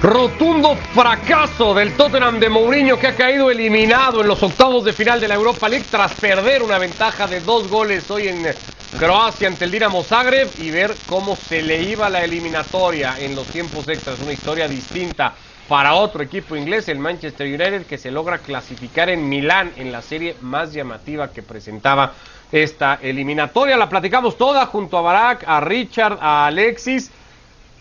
Rotundo fracaso del Tottenham de Mourinho que ha caído eliminado en los octavos de final de la Europa League tras perder una ventaja de dos goles hoy en Croacia ante el Dinamo Zagreb y ver cómo se le iba la eliminatoria en los tiempos extras. Una historia distinta para otro equipo inglés, el Manchester United, que se logra clasificar en Milán en la serie más llamativa que presentaba esta eliminatoria. La platicamos toda junto a Barack, a Richard, a Alexis.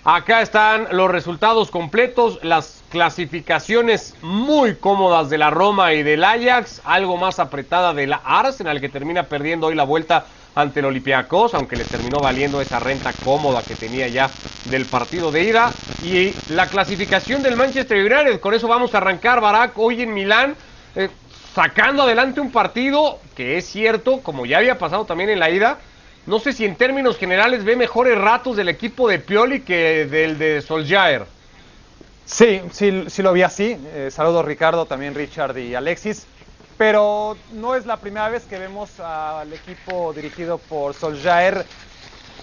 Acá están los resultados completos, las clasificaciones muy cómodas de la Roma y del Ajax, algo más apretada de la Arsenal que termina perdiendo hoy la vuelta ante el Olympiacos, aunque le terminó valiendo esa renta cómoda que tenía ya del partido de ida. Y la clasificación del Manchester United, con eso vamos a arrancar, Barak, hoy en Milán, eh, sacando adelante un partido que es cierto, como ya había pasado también en la ida, no sé si en términos generales ve mejores ratos del equipo de Pioli que del de Solskjaer. Sí, sí, sí lo vi así. Eh, saludos Ricardo, también Richard y Alexis. Pero no es la primera vez que vemos al equipo dirigido por Solskjaer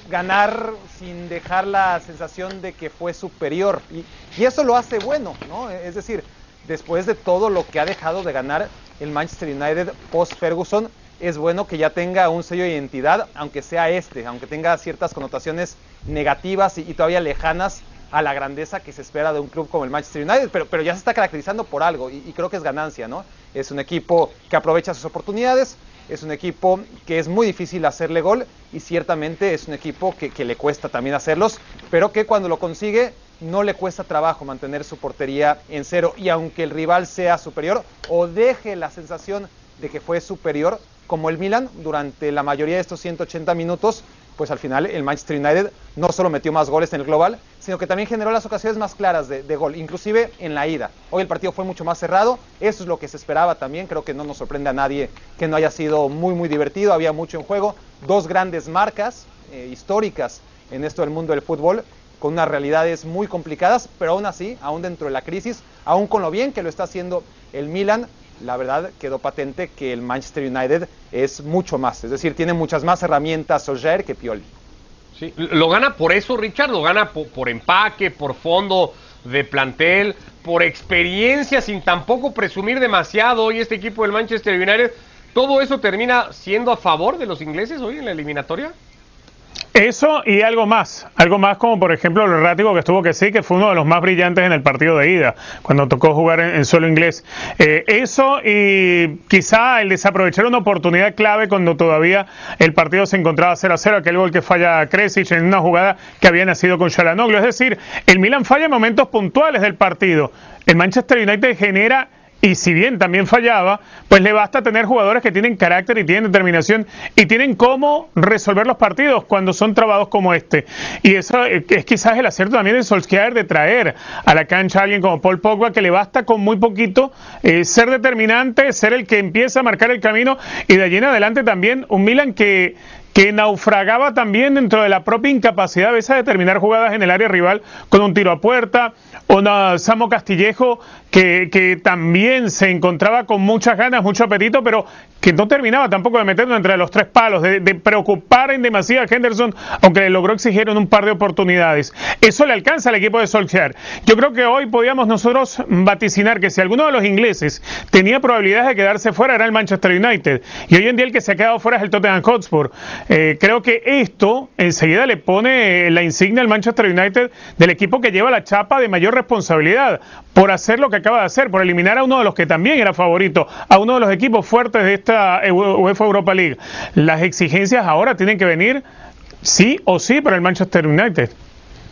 ganar sin dejar la sensación de que fue superior. Y, y, eso lo hace bueno, ¿no? Es decir, después de todo lo que ha dejado de ganar el Manchester United post-Ferguson, es bueno que ya tenga un sello de identidad, aunque sea este, aunque tenga ciertas connotaciones negativas y, todavía lejanas a la grandeza que se espera de un club como el Manchester United, pero, pero ya se está caracterizando por algo y, creo que es ganancia, ¿no? Es un equipo que aprovecha sus oportunidades, es un equipo que es muy difícil hacerle gol y ciertamente es un equipo que le cuesta también hacerlos, pero que cuando lo consigue no le cuesta trabajo mantener su portería en cero y aunque el rival sea superior o deje la sensación de que fue superior, como el Milan durante la mayoría de estos 180 minutos, pues al final el Manchester United no solo metió más goles en el global, sino que también generó las ocasiones más claras de, gol, inclusive en la ida. Hoy el partido fue mucho más cerrado, eso es lo que se esperaba también, creo que no nos sorprende a nadie que no haya sido muy muy divertido, había mucho en juego, dos grandes marcas eh, históricas en esto del mundo del fútbol, con unas realidades muy complicadas, pero aún así, aún dentro de la crisis, aún con lo bien que lo está haciendo el Milan, la verdad quedó patente que el Manchester United es mucho más, es decir, tiene muchas más herramientas Solskjaer que Pioli. Sí, lo gana por eso, Richard, lo gana por, por, empaque, por fondo de plantel, por experiencia, sin tampoco presumir demasiado hoy este equipo del Manchester United. ¿Todo eso termina siendo a favor de los ingleses hoy en la eliminatoria? Eso y algo más, algo más como por ejemplo lo errático que estuvo que sí, que fue uno de los más brillantes en el partido de ida, cuando tocó jugar en, suelo inglés. Eh, eso y quizá el desaprovechar una oportunidad clave cuando todavía el partido se encontraba 0 a 0, aquel gol que falla Kresic en una jugada que había nacido con Shalanoglu. Es decir, el Milan falla en momentos puntuales del partido. El Manchester United genera y si bien también fallaba, pues le basta tener jugadores que tienen carácter y tienen determinación y tienen cómo resolver los partidos cuando son trabados como este. Y eso es quizás el acierto también de Solskjaer de traer a la cancha a alguien como Paul Pogba que le basta con muy poquito eh, ser determinante, ser el que empieza a marcar el camino y de allí en adelante también un Milan que que naufragaba también dentro de la propia incapacidad a veces de terminar jugadas en el área rival con un tiro a puerta, una Samo Castillejo que, que, también se encontraba con muchas ganas, mucho apetito, pero que no terminaba tampoco de meterlo entre los tres palos, de, preocupar en demasía a Henderson, aunque le logró exigir un par de oportunidades. Eso le alcanza al equipo de Solskjaer. Yo creo que hoy podíamos nosotros vaticinar que si alguno de los ingleses tenía probabilidades de quedarse fuera era el Manchester United, y hoy en día el que se ha quedado fuera es el Tottenham Hotspur. Eh, creo que esto enseguida le pone la insignia al Manchester United del equipo que lleva la chapa de mayor responsabilidad por hacer lo que acaba de hacer, por eliminar a uno de los que también era favorito, a uno de los equipos fuertes de esta UEFA Europa League. Las exigencias ahora tienen que venir sí o sí para el Manchester United.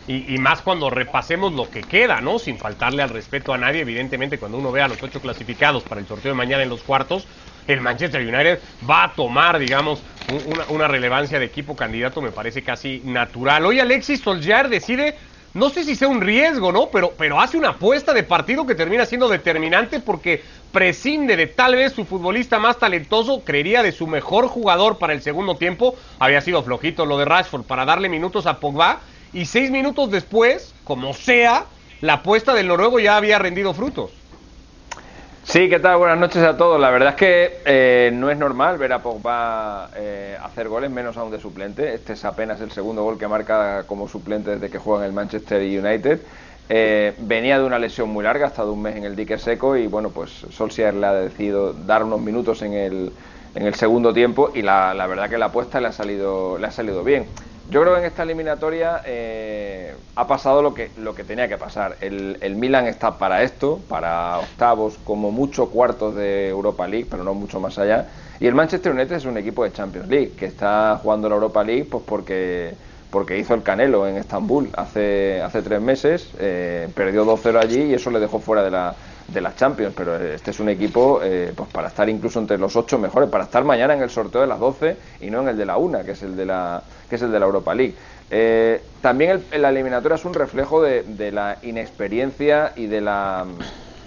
Y, más cuando repasemos lo que queda, ¿no? Sin faltarle al respeto a nadie, evidentemente cuando uno vea a los ocho clasificados para el sorteo de mañana en los cuartos, el Manchester United va a tomar, digamos, una, una, relevancia de equipo candidato, me parece casi natural. Hoy Alexis Solskjaer decide, no sé si sea un riesgo, ¿no? Pero, pero hace una apuesta de partido que termina siendo determinante porque prescinde de tal vez su futbolista más talentoso, creería de su mejor jugador para el segundo tiempo, había sido flojito lo de Rashford, para darle minutos a Pogba, y seis minutos después, como sea, la apuesta del noruego ya había rendido frutos. Sí, ¿qué tal? Buenas noches a todos. La verdad es que eh, no es normal ver a Pogba eh, hacer goles, menos aún de suplente. Este es apenas el segundo gol que marca como suplente desde que juega en el Manchester United. Eh, venía de una lesión muy larga, ha estado un mes en el dique seco y bueno, pues Solskjaer le ha decidido dar unos minutos en el, en el segundo tiempo y la, la verdad que la apuesta le ha salido, le ha salido bien. Yo creo que en esta eliminatoria eh, ha pasado lo que, lo que tenía que pasar. El, el, Milan está para esto, para octavos, como mucho cuartos de Europa League, pero no mucho más allá. Y el Manchester United es un equipo de Champions League, que está jugando la Europa League pues porque, porque hizo el Canelo en Estambul hace, hace tres meses, eh, perdió 2-0 allí y eso le dejó fuera de la, de las Champions, pero este es un equipo eh, pues para estar incluso entre los ocho mejores, para estar mañana en el sorteo de las 12 y no en el de la una, que es el de la, que es el de la Europa League. Eh, también el, la eliminatoria es un reflejo de, de, la inexperiencia y de la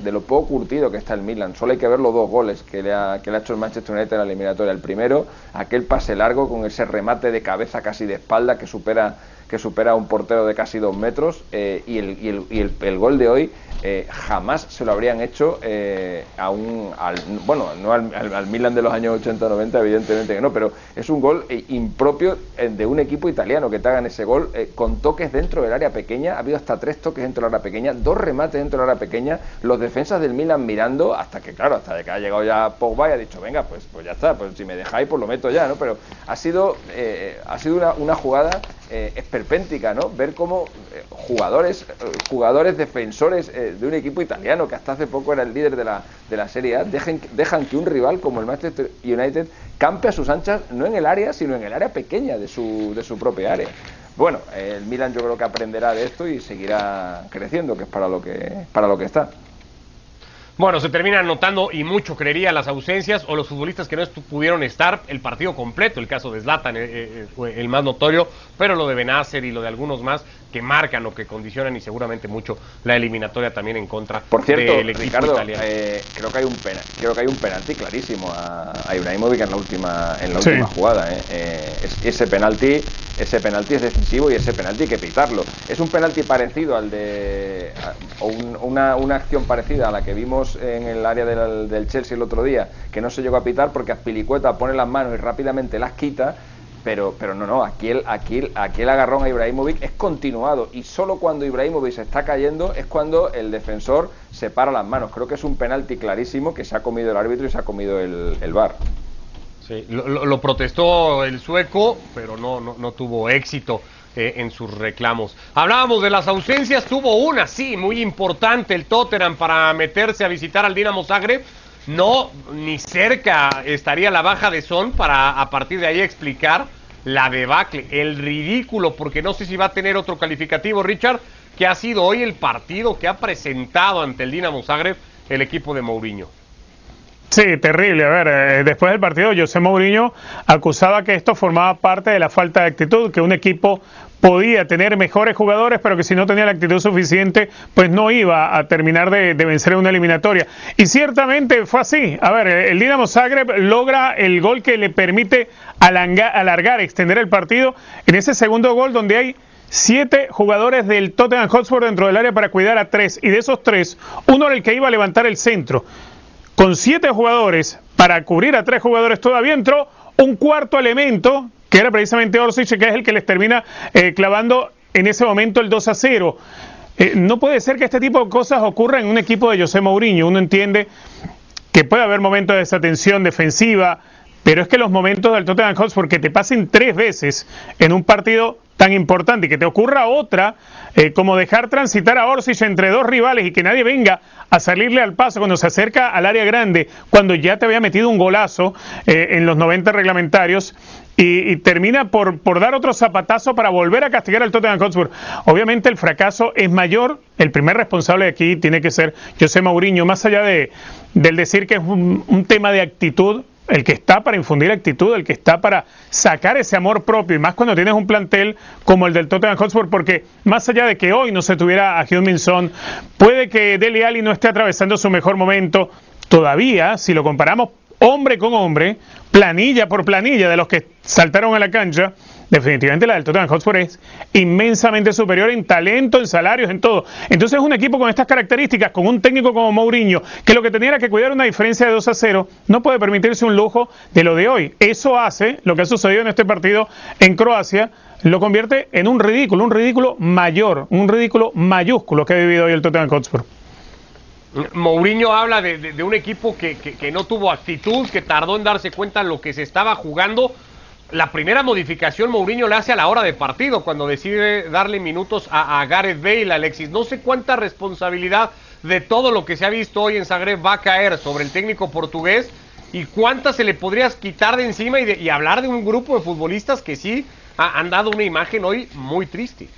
de lo poco curtido que está el Milan. Solo hay que ver los dos goles que le ha, que le ha hecho el Manchester United en la eliminatoria. El primero, aquel pase largo con ese remate de cabeza casi de espalda que supera que supera a un portero de casi dos metros eh, y, el, y, el, y el, el, gol de hoy eh, jamás se lo habrían hecho eh, a un al, bueno no al, al, Milan de los años 80-90 evidentemente que no pero es un gol eh, impropio de un equipo italiano que te hagan ese gol con toques dentro del área pequeña. Ha habido hasta tres toques dentro del área pequeña dos remates dentro del área pequeña. Los defensas del Milan mirando hasta que claro hasta que ha llegado ya Pogba y ha dicho venga pues pues ya está pues si me dejáis pues lo meto ya no pero ha sido ha sido una, una jugada eh, esperpéntica, ¿no? Ver cómo eh, jugadores, eh, jugadores defensores de un equipo italiano que hasta hace poco era el líder de la, de la Serie A, dejan que un rival como el Manchester United campe a sus anchas no en el área, sino en el área pequeña de su, de su propia área. Bueno, el Milan yo creo que aprenderá de esto y seguirá creciendo, que es para lo que, para lo que está. Bueno, se terminan notando y mucho creería las ausencias o los futbolistas que no pudieron estar el partido completo. El caso de Zlatan eh, eh, el más notorio, pero lo de Benacer y lo de algunos más que marcan o que condicionan y seguramente mucho la eliminatoria también en contra Por cierto, del equipo Ricardo, italiano. Eh, creo que hay un pena, creo que hay un penalti clarísimo a, a Ibrahimovic en la última en la sí. última jugada. Eh. Eh, ese penalti ese penalti es decisivo y ese penalti hay que pitarlo. Es un penalti parecido al de o un, una, una acción parecida a la que vimos en el área del, del Chelsea el otro día, que no se llegó a pitar porque Azpilicueta pone las manos y rápidamente las quita pero, pero no, no, aquí el, aquí, agarrón a Ibrahimovic es continuado y solo cuando Ibrahimovic se está cayendo es cuando el defensor se para las manos. Creo que es un penalti clarísimo que se ha comido el árbitro y se ha comido el, VAR. Sí, lo, protestó el sueco, pero no, no, no tuvo éxito. Eh, en sus reclamos. Hablábamos de las ausencias, tuvo una, sí, muy importante el Tottenham para meterse a visitar al Dinamo Zagreb. No, ni cerca estaría la baja de Son para a partir de ahí explicar la debacle, el ridículo, porque no sé si va a tener otro calificativo, Richard, que ha sido hoy el partido que ha presentado ante el Dinamo Zagreb el equipo de Mourinho. Sí, terrible. A ver, eh, después del partido, José Mourinho acusaba que esto formaba parte de la falta de actitud, que un equipo podía tener mejores jugadores, pero que si no tenía la actitud suficiente, pues no iba a terminar de, vencer en una eliminatoria. Y ciertamente fue así. A ver, el Dinamo Zagreb logra el gol que le permite alargar extender el partido en ese segundo gol donde hay siete jugadores del Tottenham Hotspur dentro del área para cuidar a tres. Y de esos tres, uno era el que iba a levantar el centro. Con siete jugadores para cubrir a tres jugadores todavía entró un cuarto elemento era precisamente Orsic, que es el que les termina eh, clavando en ese momento el 2 a 0. Eh, no puede ser que este tipo de cosas ocurran en un equipo de José Mourinho. Uno entiende que puede haber momentos de desatención defensiva, pero es que los momentos del Tottenham Hotspur que te pasen tres veces en un partido tan importante y que te ocurra otra, eh, como dejar transitar a Orsic entre dos rivales y que nadie venga a salirle al paso cuando se acerca al área grande, cuando ya te había metido un golazo eh, en los 90 reglamentarios, y, y, termina por, por dar otro zapatazo para volver a castigar al Tottenham Hotspur. Obviamente el fracaso es mayor, el primer responsable aquí tiene que ser José Mourinho, más allá de, del decir que es un, un tema de actitud, el que está para infundir actitud, el que está para sacar ese amor propio, y más cuando tienes un plantel como el del Tottenham Hotspur, porque más allá de que hoy no se tuviera a Son, puede que Dele Alli no esté atravesando su mejor momento, todavía, si lo comparamos hombre con hombre, planilla por planilla de los que saltaron a la cancha, definitivamente la del Tottenham Hotspur es inmensamente superior en talento, en salarios, en todo. Entonces un equipo con estas características, con un técnico como Mourinho, que lo que tenía era que cuidar una diferencia de 2 a 0, no puede permitirse un lujo de lo de hoy. Eso hace lo que ha sucedido en este partido en Croacia, lo convierte en un ridículo, un ridículo mayor, un ridículo mayúsculo que ha vivido hoy el Tottenham Hotspur. Mourinho habla de, un equipo que, no tuvo actitud, que tardó en darse cuenta de lo que se estaba jugando. La primera modificación Mourinho le hace a la hora de partido, cuando decide darle minutos a, Gareth Bale, Alexis. No sé cuánta responsabilidad de todo lo que se ha visto hoy en Zagreb va a caer sobre el técnico portugués y cuánta se le podrías quitar de encima y, y hablar de un grupo de futbolistas que sí han dado una imagen hoy muy triste.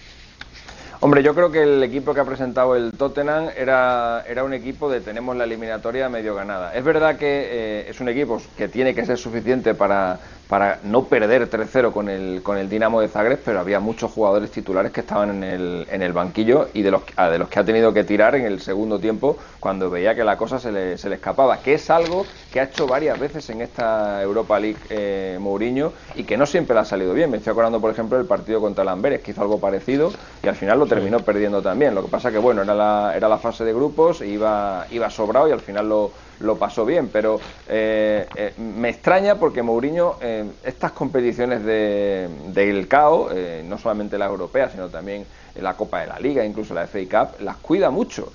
Hombre, yo creo que el equipo que ha presentado el Tottenham era, era un equipo de tenemos la eliminatoria medio ganada. Es verdad que eh, es un equipo que tiene que ser suficiente para, para no perder 3-0 con el, con el Dinamo de Zagreb, pero había muchos jugadores titulares que estaban en el, en el banquillo y de los, de los que ha tenido que tirar en el segundo tiempo cuando veía que la cosa se le, se le escapaba, que es algo que ha hecho varias veces en esta Europa League eh, Mourinho y que no siempre le ha salido bien. Me estoy acordando, por ejemplo, del partido contra Lamberes, que hizo algo parecido y al final lo terminó perdiendo también. Lo que pasa que, bueno, era la, era la fase de grupos, iba, iba sobrado y al final lo lo pasó bien, pero eh, eh, me extraña porque Mourinho, eh, estas competiciones de, del CAO, no solamente la europea, sino también la Copa de la Liga, incluso la FA Cup, las cuida mucho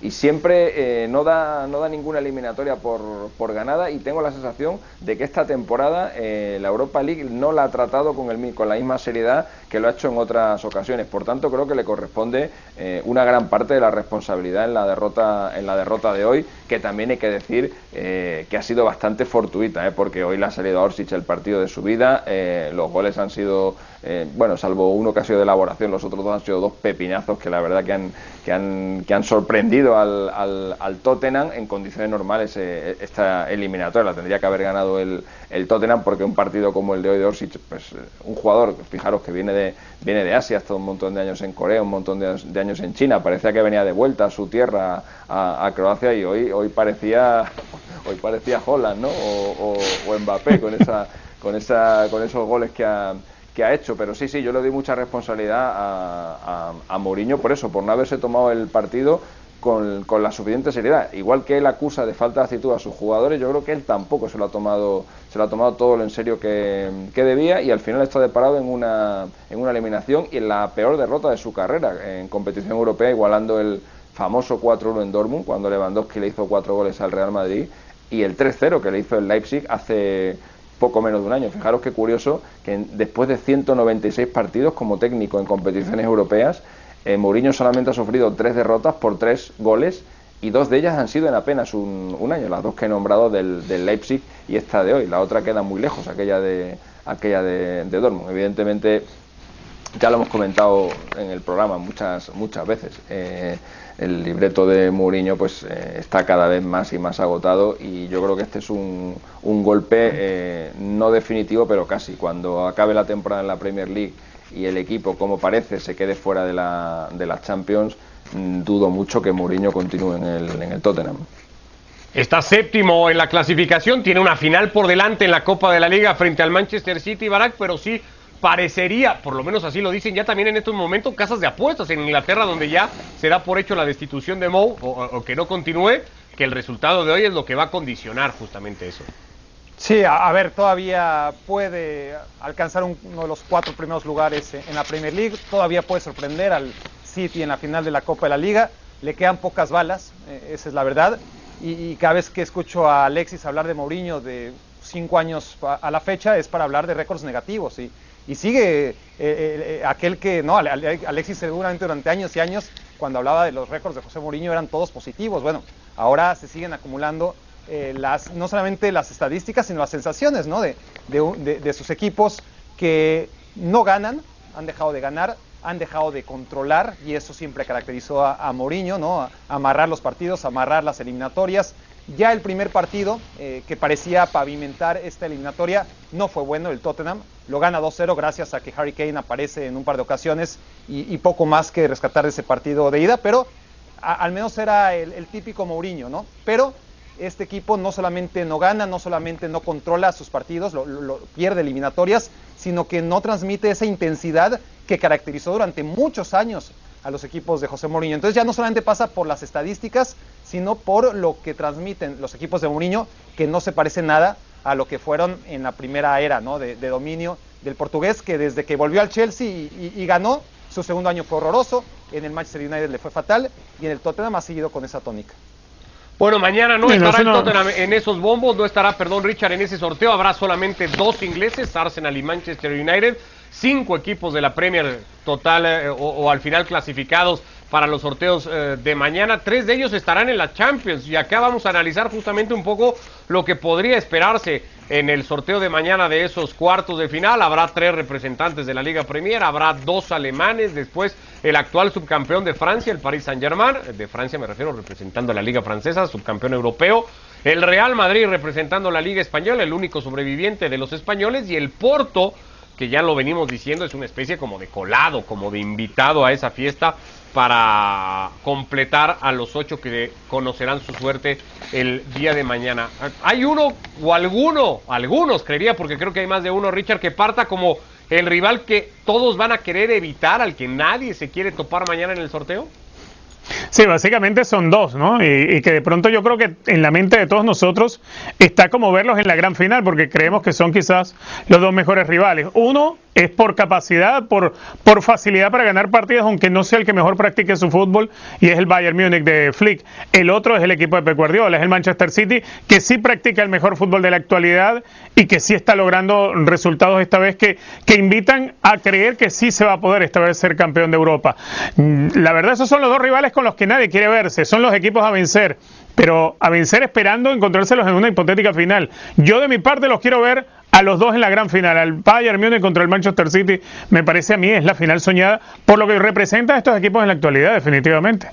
y siempre eh, no, da, no da ninguna eliminatoria por, por, ganada y tengo la sensación de que esta temporada eh, la Europa League no la ha tratado con, el, con la misma seriedad que lo ha hecho en otras ocasiones. Por tanto, creo que le corresponde eh, una gran parte de la responsabilidad en la derrota, en la derrota de hoy, que también hay que decir que ha sido bastante fortuita, porque hoy le ha salido a Orsic el partido de su vida, los goles han sido, bueno, salvo uno que ha sido de elaboración, los otros dos han sido dos pepinazos que la verdad que han, que han, que han sorprendido al, al, Tottenham en condiciones normales eh, esta eliminatoria. La tendría que haber ganado el, el, Tottenham porque un partido como el de hoy de Orsic, pues un jugador, fijaros que viene de, viene de Asia, ha estado un montón de años en Corea, un montón de, años en China, parecía que venía de vuelta a su tierra, a, Croacia y hoy, hoy parecía hoy parecía Holland ¿no? o, o Mbappé con, esa, con, esa, con esos goles que ha que ha hecho, pero sí, sí, yo le doy mucha responsabilidad a, a, a Mourinho por eso, por no haberse tomado el partido con, la suficiente seriedad. Igual que él acusa de falta de actitud a sus jugadores, yo creo que él tampoco se lo ha tomado, se lo ha tomado todo lo en serio que, debía y al final está deparado en una, en una eliminación y en la peor derrota de su carrera en competición europea, igualando el famoso 4-1 en Dortmund, cuando Lewandowski le hizo cuatro goles al Real Madrid, y el 3-0 que le hizo el Leipzig hace poco menos de un año. Fijaros qué curioso que después de 196 partidos como técnico en competiciones europeas, eh, Mourinho solamente ha sufrido tres derrotas por tres goles y dos de ellas han sido en apenas un, año, las dos que he nombrado del, Leipzig y esta de hoy. La otra queda muy lejos, aquella de aquella de, Dortmund. Evidentemente, ya lo hemos comentado en el programa muchas muchas veces. Eh, el libreto de Mourinho pues eh, está cada vez más y más agotado y yo creo que este es un, un golpe no definitivo pero casi cuando acabe la temporada en la Premier League y el equipo, como parece, se quede fuera de la, de las Champions, mm, dudo mucho que Mourinho continúe en el, en el Tottenham. Está séptimo en la clasificación, tiene una final por delante en la Copa de la Liga frente al Manchester City, Barak, pero sí parecería, por lo menos así lo dicen ya también en estos momentos, casas de apuestas en Inglaterra donde ya se da por hecho la destitución de Mou o que no continúe, que el resultado de hoy es lo que va a condicionar justamente eso. Sí, a, ver, todavía puede alcanzar uno de los cuatro primeros lugares en la Premier League, todavía puede sorprender al City en la final de la Copa de la Liga, le quedan pocas balas, eh, esa es la verdad, y, cada vez que escucho a Alexis hablar de Mourinho de cinco años a, la fecha es para hablar de récords negativos, y, sigue eh, eh, aquel que, no, Alexis seguramente durante años y años, cuando hablaba de los récords de José Mourinho eran todos positivos, bueno, ahora se siguen acumulando eh, no solamente las estadísticas, sino las sensaciones de, de, sus equipos que no ganan, han dejado de ganar, han dejado de controlar, y eso siempre caracterizó a, a Mourinho, ¿no? amarrar los partidos, amarrar las eliminatorias. Ya el primer partido, eh, que parecía pavimentar esta eliminatoria, no fue bueno, el Tottenham. Lo gana 2-0 gracias a que Harry Kane aparece en un par de ocasiones y, poco más que rescatar ese partido de ida, pero al menos era el, el típico Mourinho, ¿no? Pero este equipo no solamente no gana, no solamente no controla sus partidos, lo, pierde eliminatorias, sino que no transmite esa intensidad que caracterizó durante muchos años a los equipos de José Mourinho. Entonces ya no solamente pasa por las estadísticas, sino por lo que transmiten los equipos de Mourinho, que no se parece nada a lo que fueron en la primera era de, dominio del portugués, que desde que volvió al Chelsea y ganó, su segundo año fue horroroso, en el Manchester United le fue fatal y en el Tottenham ha seguido con esa tónica. Bueno, mañana no estará el Tottenham en esos bombos, no estará, perdón, Richard, en ese sorteo. Habrá solamente dos ingleses, Arsenal y Manchester United. Cinco equipos de la Premier total eh, o, al final clasificados para los sorteos eh, de mañana. Tres de ellos estarán en la Champions y acá vamos a analizar justamente un poco lo que podría esperarse en el sorteo de mañana de esos cuartos de final. Habrá tres representantes de la Liga Premier, habrá dos alemanes, después el actual subcampeón de Francia, el Paris Saint-Germain, de Francia me refiero representando a la Liga Francesa, subcampeón europeo, el Real Madrid representando la Liga Española, el único sobreviviente de los españoles, y el Porto, que ya lo venimos diciendo, es una especie como de colado, como de invitado a esa fiesta para completar a los ocho que conocerán su suerte el día de mañana. Hay uno o alguno, algunos creería, porque creo que hay más de uno, Richard, que parta como el rival que todos van a querer evitar, al que nadie se quiere topar mañana en el sorteo. Sí, básicamente son dos, ¿no? Y, que de pronto yo creo que en la mente de todos nosotros está como verlos en la gran final, porque creemos que son quizás los dos mejores rivales. Uno es por capacidad, por, por facilidad para ganar partidos, aunque no sea el que mejor practique su fútbol, y es el Bayern Múnich de Flick. El otro es el equipo de Pep Guardiola, es el Manchester City, que sí practica el mejor fútbol de la actualidad y que sí está logrando resultados esta vez que, que invitan a creer que sí se va a poder esta vez ser campeón de Europa. Mm, la verdad, esos son los dos rivales con los que nadie quiere verse, son los equipos a vencer pero a vencer esperando encontrárselos en una hipotética final. Yo de mi parte los quiero ver a los dos en la gran final, al Bayern Múnich contra el Manchester City, me parece a mí es la final soñada por lo que representa a estos equipos en la actualidad, definitivamente.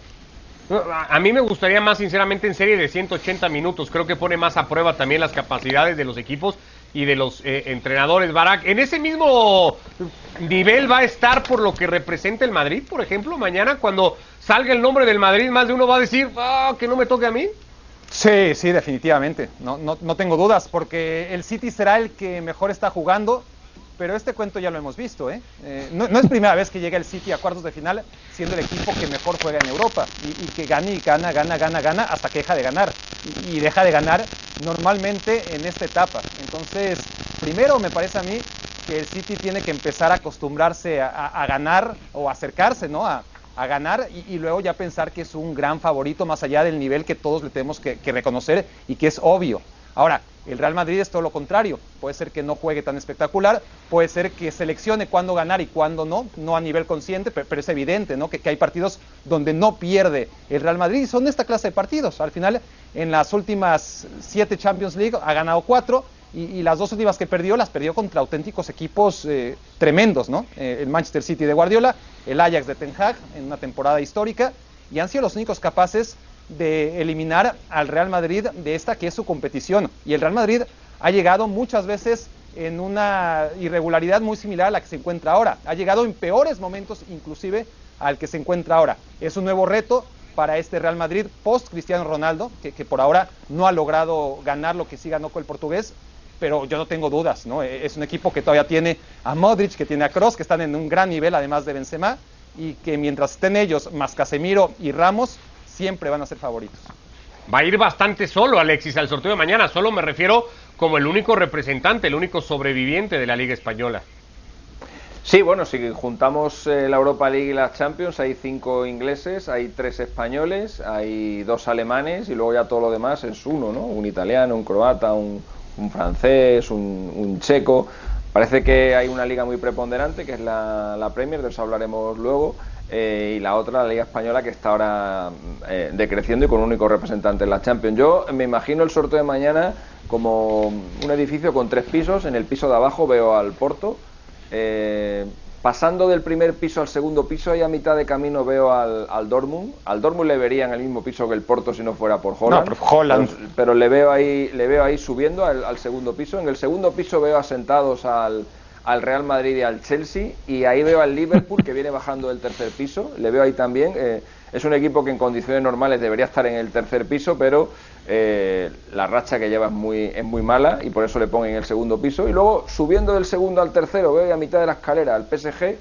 A mí me gustaría más sinceramente en serie de 180 minutos, creo que pone más a prueba también las capacidades de los equipos y de los eh, entrenadores. Barak, ¿en ese mismo nivel va a estar por lo que representa el Madrid, por ejemplo, mañana cuando salga el nombre del Madrid, más de uno va a decir, ah, que no me toque a mí? Sí, sí, definitivamente. No, no, no, tengo dudas, porque el City será el que mejor está jugando, pero este cuento ya lo hemos visto. ¿eh? eh no, es primera vez que llega el City a cuartos de final siendo el equipo que mejor juega en Europa y, que gana y gana, gana, gana, gana hasta que deja de ganar. Y, deja de ganar normalmente en esta etapa. Entonces, primero me parece a mí que el City tiene que empezar a acostumbrarse a, ganar o acercarse ¿no? a, a ganar y, luego ya pensar que es un gran favorito más allá del nivel que todos le tenemos que, reconocer y que es obvio. Ahora, el Real Madrid es todo lo contrario. Puede ser que no juegue tan espectacular, puede ser que seleccione cuándo ganar y cuándo no, no a nivel consciente, pero, es evidente ¿no? que, que, hay partidos donde no pierde el Real Madrid y son esta clase de partidos. Al final, en las últimas siete Champions League ha ganado cuatro y, las dos últimas que perdió las perdió contra auténticos equipos eh, tremendos, ¿no? Eh, el Manchester City de Guardiola, el Ajax de Ten Hag en una temporada histórica y han sido los únicos capaces de eliminar al Real Madrid de esta que es su competición. Y el Real Madrid ha llegado muchas veces en una irregularidad muy similar a la que se encuentra ahora. Ha llegado en peores momentos inclusive al que se encuentra ahora. Es un nuevo reto para este Real Madrid post Cristiano Ronaldo, que, que por ahora no ha logrado ganar lo que sí ganó con el portugués, pero yo no tengo dudas, ¿no? E-, es un equipo que todavía tiene a Modric, que tiene a Kroos, que están en un gran nivel además de Benzema, y que mientras estén ellos, más Casemiro y Ramos, siempre van a ser favoritos. Va a ir bastante solo Alexis al sorteo de mañana, solo me refiero como el único representante, el único sobreviviente de la Liga Española. Sí, bueno, si juntamos eh, la Europa League y la Champions, hay cinco ingleses, hay tres españoles, hay dos alemanes y luego ya todo lo demás es uno, ¿no? Un italiano, un croata, un, un francés, un, checo. Parece que hay una liga muy preponderante, que es la, Premier, de eso hablaremos luego, eh, y la otra, la Liga Española, que está ahora eh, decreciendo y con un único representante en la Champions. Yo me imagino el sorteo de mañana como un edificio con tres pisos. En el piso de abajo veo al Porto. Eh, Pasando del primer piso al segundo piso y a mitad de camino veo al, al Dortmund. Al Dortmund le vería en el mismo piso que el Porto si no fuera por Holland. Pero, le veo ahí, le veo ahí subiendo al, segundo piso. En el segundo piso veo asentados al, al Real Madrid y al Chelsea y ahí veo al Liverpool que viene bajando del tercer piso, le veo ahí también. Eh, es un equipo que en condiciones normales debería estar en el tercer piso, pero eh, la racha que lleva es muy, es muy mala y por eso le pongo en el segundo piso. Y luego subiendo del segundo al tercero, veo a mitad de la escalera al PSG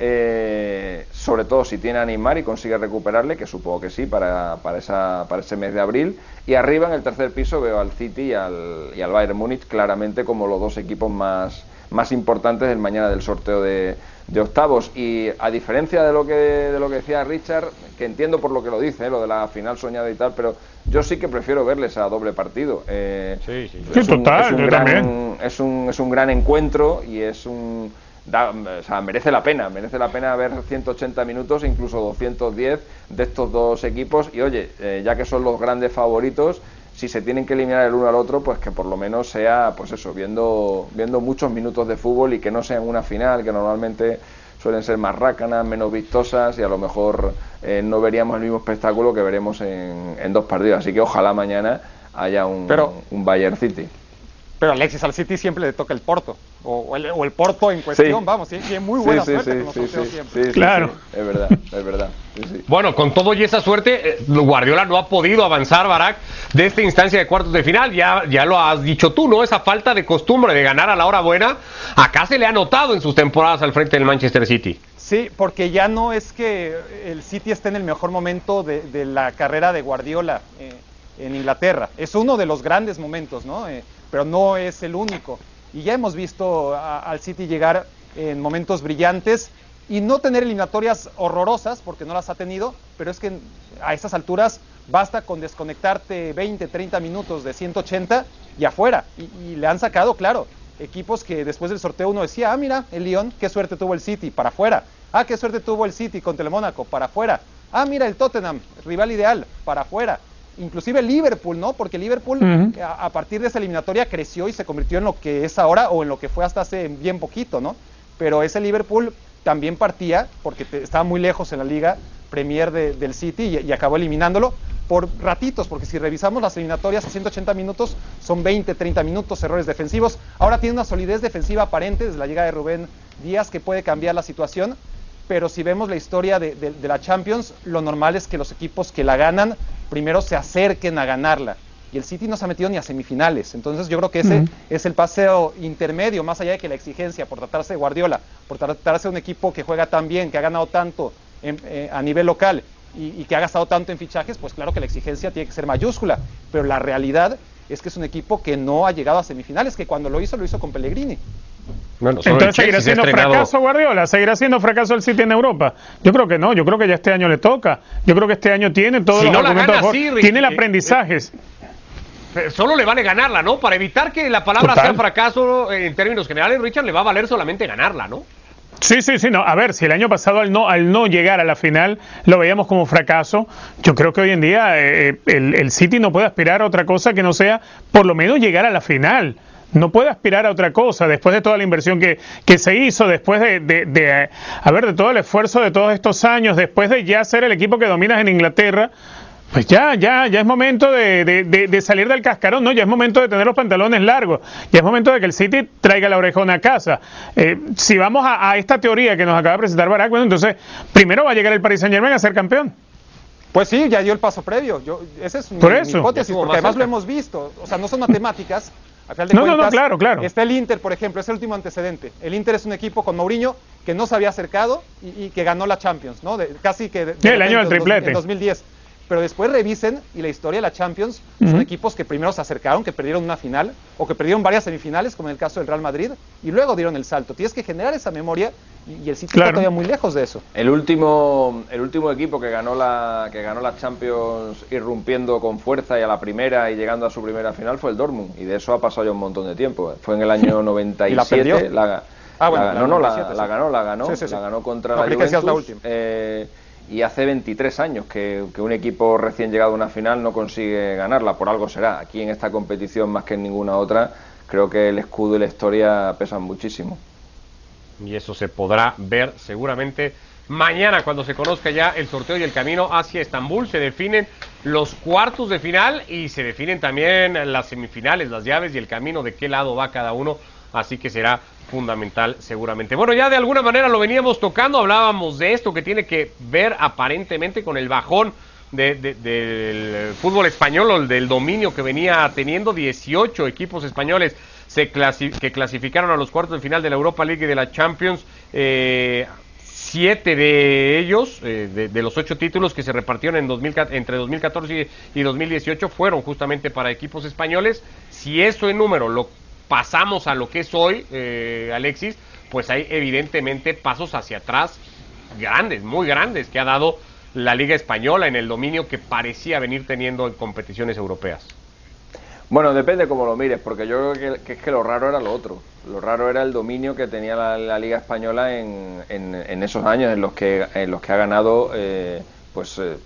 eh, sobre todo si tiene a Neymar y consigue recuperarle, que supongo que sí, para, para, esa, para ese mes de abril. Y arriba, en el tercer piso, veo al City y al, y al Bayern Múnich claramente como los dos equipos más, más importantes del mañana del sorteo de, de, octavos. Y a diferencia de lo, que, de lo que decía Richard, que entiendo por lo que lo dice, eh, lo de la final soñada y tal, pero yo sí que prefiero verles a doble partido. Eh, sí, sí, es, un, total, gran, es, un, es un gran encuentro y es un o sea, merece la pena, merece la pena ver 180 minutos, incluso 210 de estos dos equipos. Y oye, eh, ya que son los grandes favoritos, si se tienen que eliminar el uno al otro, pues que por lo menos sea, pues eso, viendo, viendo muchos minutos de fútbol y que no sean una final, que normalmente suelen ser más rácanas, menos vistosas y a lo mejor eh, no veríamos el mismo espectáculo que veremos en, en, dos partidos. Así que ojalá mañana haya un, un Bayern City. Pero Alexis al City siempre le toca el Porto. O, el, o el, Porto en cuestión, vamos, tiene muy buena sí, suerte sí, siempre. claro. es verdad, es verdad. Bueno, con todo y esa suerte, eh, Guardiola no ha podido avanzar, Barak, de esta instancia de cuartos de final. Ya, ya lo has dicho tú, ¿no? Esa falta de costumbre de ganar a la hora buena, acá se le ha notado en sus temporadas al frente del Manchester City. Sí, porque ya no es que el City esté en el mejor momento de, de la carrera de Guardiola eh, en Inglaterra. Es uno de los grandes momentos, ¿no? Eh, pero no es el único. Y ya hemos visto al City llegar en momentos brillantes y no tener eliminatorias horrorosas, porque no las ha tenido, pero es que a estas alturas basta con desconectarte 20, 30 minutos de 180 y afuera. Y, le han sacado, claro, equipos que después del sorteo uno decía, ah, mira, el Lyon, qué suerte tuvo el City, para afuera. Ah, qué suerte tuvo el City contra el Mónaco, para afuera. Ah, mira, el Tottenham, rival ideal, para afuera inclusive Liverpool, ¿no? Porque Liverpool a, partir de esa eliminatoria creció y se convirtió en lo que es ahora o en lo que fue hasta hace bien poquito, ¿no? Pero ese Liverpool también partía porque estaba muy lejos en la liga Premier del City y, acabó eliminándolo por ratitos, porque si revisamos las eliminatorias a 180 minutos son 20, 30 minutos, errores defensivos. Ahora tiene una solidez defensiva aparente desde la llegada de Rubén Díaz que puede cambiar la situación, pero si vemos la historia de, de la Champions, lo normal es que los equipos que la ganan primero se acerquen a ganarla. Y el City no se ha metido ni a semifinales. Entonces yo creo que ese es el paseo intermedio, más allá de que la exigencia por tratarse de Guardiola, por tratarse de un equipo que juega tan bien, que ha ganado tanto eh, a nivel local y, que ha gastado tanto en fichajes, pues claro que la exigencia tiene que ser mayúscula. Pero la realidad es que es un equipo que no ha llegado a semifinales, que cuando lo hizo, lo hizo con Pellegrini. Entonces seguirá siendo fracaso Guardiola, seguirá siendo fracaso el City en Europa. Yo creo que no, yo creo que ya este año le toca. Yo creo que este año tiene todos los argumentos, tiene el eh, aprendizaje. Eh, solo le vale ganarla, ¿no? Para evitar que la palabra sea fracaso en términos generales, Richard, le va a valer solamente ganarla, ¿no? Sí, sí, sí, no. A ver, si el año pasado al no, al no llegar a la final lo veíamos como fracaso, yo creo que hoy en día eh, el, el City no puede aspirar a otra cosa que no sea por lo menos llegar a la final no puede aspirar a otra cosa después de toda la inversión que, que se hizo, después de, de, de, a ver, de todo el esfuerzo de todos estos años, después de ya ser el equipo que dominas en Inglaterra. Pues ya, ya, ya es momento de, de, salir del cascarón, ¿no? Ya es momento de tener los pantalones largos, ya es momento de que el City traiga la orejona a casa. Eh, si vamos a, esta teoría que nos acaba de presentar Barack, bueno, entonces primero va a llegar el Paris Saint Germain a ser campeón. Pues sí, ya dio el paso previo. Yo, esa es mi, hipótesis, porque además lo hemos visto. O sea, no son matemáticas, no, no, no, claro, claro. Está el Inter, por ejemplo, es el último antecedente. El Inter es un equipo con Mourinho que no se había acercado y, que ganó la Champions, ¿no? casi que... el año del triplete. En 2010 pero después revisen y la historia de la Champions son equipos que primero se acercaron, que perdieron una final o que perdieron varias semifinales, como en el caso del Real Madrid, y luego dieron el salto. Tienes que generar esa memoria y el City está todavía muy lejos de eso. El último, el último equipo que ganó la que ganó la Champions irrumpiendo con fuerza y a la primera y llegando a su primera final fue el Dortmund y de eso ha pasado ya un montón de tiempo. Fue en el año 97. la, ah, bueno, no, no, la, ganó, la ganó, la ganó contra la Juventus. La última. Eh, y hace 23 años que, un equipo recién llegado a una final no consigue ganarla, por algo será. Aquí en esta competición más que en ninguna otra, creo que el escudo y la historia pesan muchísimo. Y eso se podrá ver seguramente mañana cuando se conozca ya el sorteo y el camino hacia Estambul. Se definen los cuartos de final y se definen también las semifinales, las llaves y el camino de qué lado va cada uno así que será fundamental seguramente. Bueno, ya de alguna manera lo veníamos tocando, hablábamos de esto que tiene que ver aparentemente con el bajón del fútbol español o del dominio que venía teniendo 18 equipos españoles se que clasificaron a los cuartos de final de la Europa League y de la Champions. Eh, siete de ellos, eh, de, los ocho títulos que se repartieron en 2000, entre 2014 y 2018, fueron justamente para equipos españoles. Si eso en número lo pasamos a lo que es hoy, eh, Alexis, pues hay evidentemente pasos hacia atrás grandes, muy grandes, que ha dado la Liga Española en el dominio que parecía venir teniendo en competiciones europeas. Bueno, depende cómo lo mires, porque yo creo que, es que lo raro era lo otro. Lo raro era el dominio que tenía la, Liga Española en, en, esos años en los que, en los que ha ganado, eh, pues eh,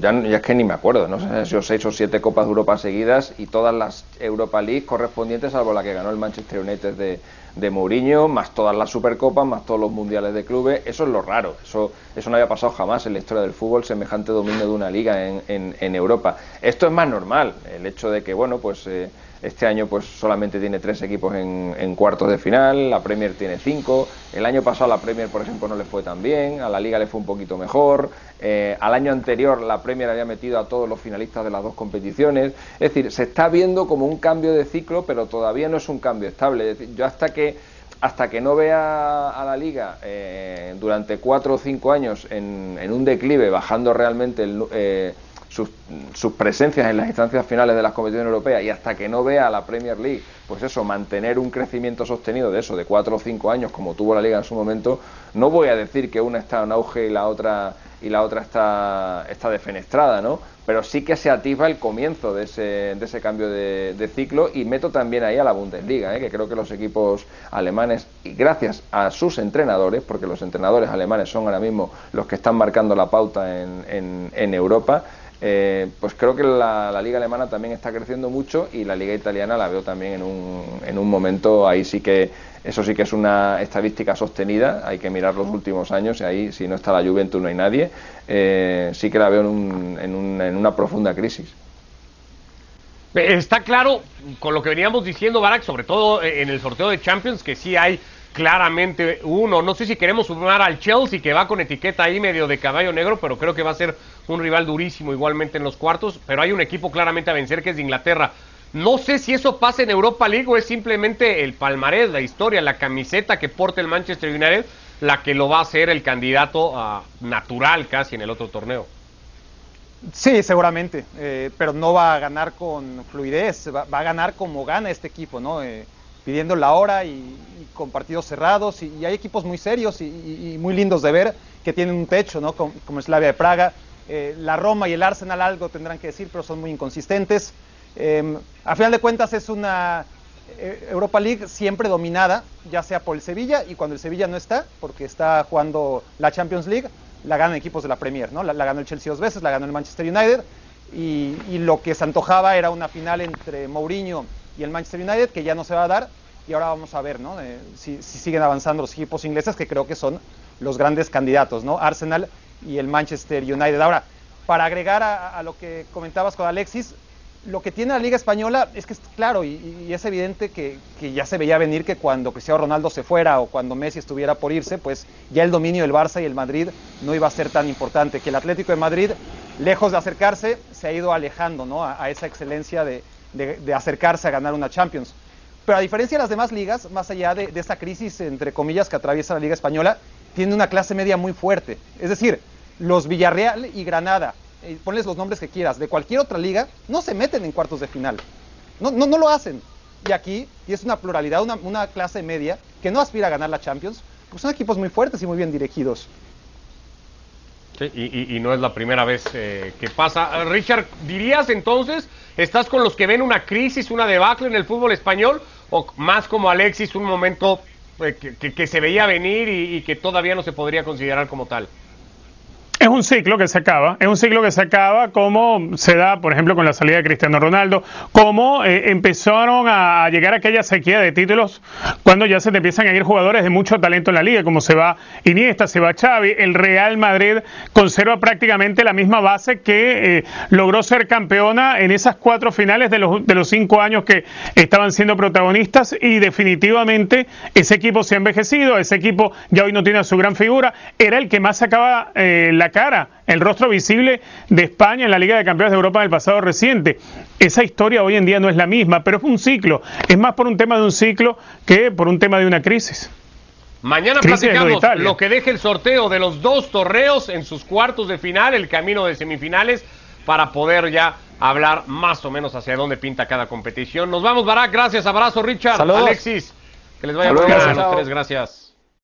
ya, es que ni me acuerdo, no sé si seis o siete Copas de Europa seguidas y todas las Europa League correspondientes, salvo la que ganó el Manchester United de, de Mourinho, más todas las Supercopas, más todos los mundiales de clubes. Eso es lo raro. Eso, eso no había pasado jamás en la historia del fútbol, semejante dominio de una liga en, en, en Europa. Esto es más normal, el hecho de que, bueno, pues eh, este año pues solamente tiene tres equipos en, cuartos de final, la Premier tiene cinco. El año pasado la Premier, por ejemplo, no le fue tan bien, a la Liga le fue un poquito mejor. Eh, al año anterior la Premier había metido a todos los finalistas de las dos competiciones. Es decir, se está viendo como un cambio de ciclo, pero todavía no es un cambio estable. Es decir, yo hasta que hasta que no vea a la liga eh, durante cuatro o cinco años en, un declive, bajando realmente el, eh, sus, presencias en las instancias finales de las competiciones europeas y hasta que no vea la Premier League, pues eso, mantener un crecimiento sostenido de eso, de cuatro o cinco años, como tuvo la liga en su momento, no voy a decir que una está en auge y la otra y la otra está, está defenestrada, ¿no? Pero sí que se atisba el comienzo de ese, de ese cambio de, ciclo y meto también ahí a la Bundesliga, ¿eh? que creo que los equipos alemanes, y gracias a sus entrenadores, porque los entrenadores alemanes son ahora mismo los que están marcando la pauta en, en, en Europa, eh, pues creo que la, liga alemana también está creciendo mucho y la liga italiana la veo también en un, en un momento, ahí sí que, eso sí que es una estadística sostenida, hay que mirar los últimos años y ahí si no está la Juventus no hay nadie, eh, sí que la veo en, en, en una profunda crisis. Está claro, con lo que veníamos diciendo, Barak, sobre todo en el sorteo de Champions, que sí hay claramente uno. No sé si queremos sumar al Chelsea, que va con etiqueta ahí medio de caballo negro, pero creo que va a ser un rival durísimo igualmente en los cuartos. Pero hay un equipo claramente a vencer que es Inglaterra. No sé si eso pasa en Europa League o es simplemente el palmarés, la historia, la camiseta que porta el Manchester United la que lo va a hacer el candidato natural casi en el otro torneo. Sí, seguramente, eh, pero no va a ganar con fluidez, va, a ganar como gana este equipo, ¿no? Eh, pidiendo la hora y, con partidos cerrados y, hay equipos muy serios y, muy lindos de ver que tienen un techo, ¿no? como, como Slavia de Praga. Eh, la Roma y el Arsenal algo tendrán que decir, pero son muy inconsistentes. Eh, a final de cuentas es una eh, Europa League siempre dominada, ya sea por el Sevilla y cuando el Sevilla no está, porque está jugando la Champions League, la ganan equipos de la Premier, ¿no? La, ganó el Chelsea dos veces, la ganó el Manchester United y lo que se antojaba era una final entre Mourinho y el Manchester United, que ya no se va a dar, y ahora vamos a ver ¿no? si, siguen avanzando los equipos ingleses, que creo que son los grandes candidatos, ¿no? Arsenal y el Manchester United. Ahora, para agregar a, lo que comentabas con Alexis, lo que tiene la Liga Española es que es claro y, es evidente que, que, ya se veía venir que cuando Cristiano Ronaldo se fuera o cuando Messi estuviera por irse, pues ya el dominio del Barça y el Madrid no iba a ser tan importante, que el Atlético de Madrid, lejos de acercarse, se ha ido alejando ¿no? a, esa excelencia de, de, acercarse a ganar una Champions. Pero a diferencia de las demás ligas, más allá de, esta crisis, entre comillas, que atraviesa la Liga Española, tiene una clase media muy fuerte. Es decir, los Villarreal y Granada, eh, ponles los nombres que quieras, de cualquier otra liga, no se meten en cuartos de final. No, no, no lo hacen. Y aquí y es una pluralidad, una, clase media que no aspira a ganar la Champions, porque son equipos muy fuertes y muy bien dirigidos. Sí, y, no es la primera vez eh, que pasa. Richard, ¿dirías entonces, estás con los que ven una crisis, una debacle en el fútbol español? o más como Alexis, un momento eh, que, se veía venir y, que todavía no se podría considerar como tal? Es un ciclo que se acaba, es un ciclo que se acaba como se da, por ejemplo, con la salida de Cristiano Ronaldo, como eh, empezaron a llegar aquella sequía de títulos cuando ya se te empiezan a ir jugadores de mucho talento en la liga, como se va Iniesta, se va Xavi, el Real Madrid conserva prácticamente la misma base que eh, logró ser campeona en esas cuatro finales de los, de los cinco años que estaban siendo protagonistas y definitivamente ese equipo se ha envejecido, ese equipo ya hoy no tiene su gran figura, era el que más sacaba eh, la cara, el rostro visible de España en la Liga de Campeones de Europa en el pasado reciente. Esa historia hoy en día no es la misma, pero es un ciclo, es más por un tema de un ciclo que por un tema de una crisis. Mañana platicamos lo que deje el sorteo de los dos torneos en sus cuartos de final, el camino de semifinales, para poder ya hablar más o menos hacia dónde pinta cada competición. Nos vamos, Barak. Gracias. Abrazo, Richard. Alexis. Que les vaya muy bien a los tres. Gracias.